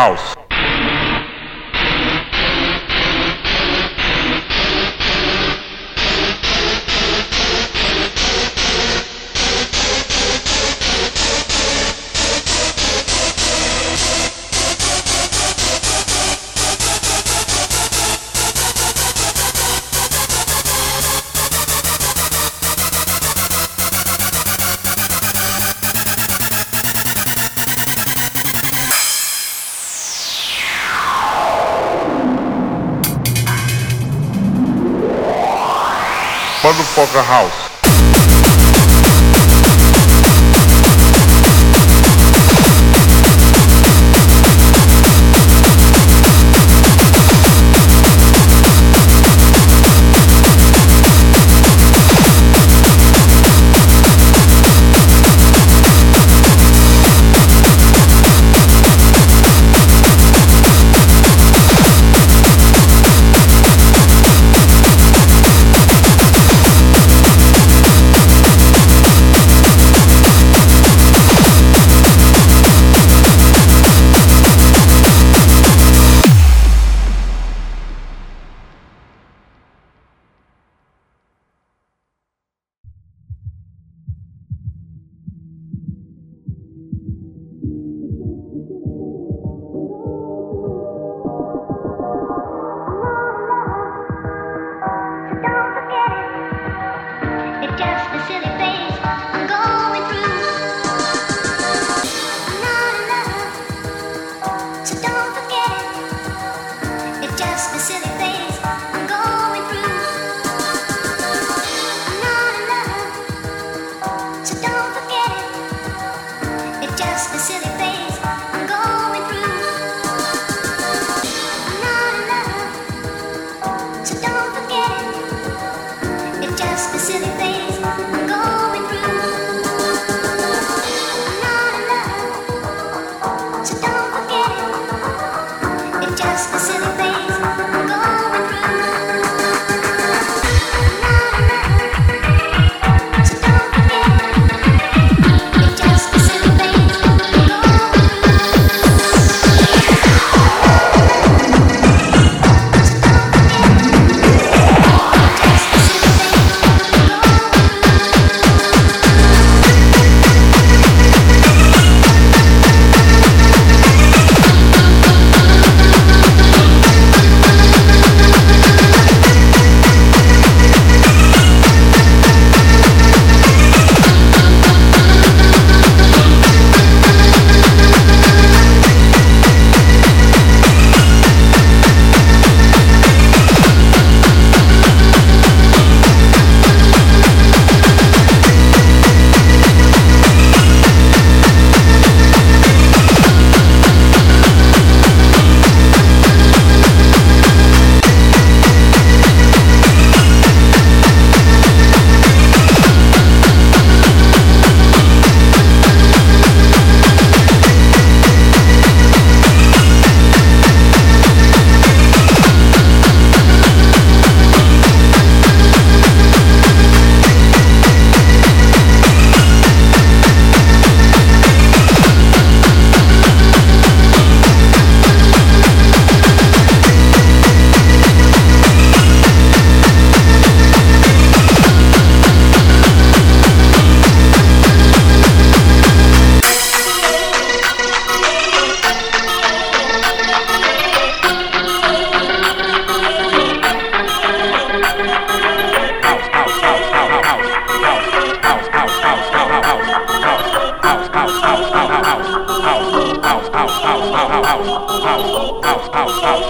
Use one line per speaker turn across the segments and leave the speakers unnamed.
house. Motherfucker house.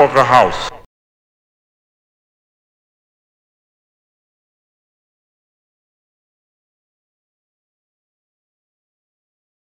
of the house.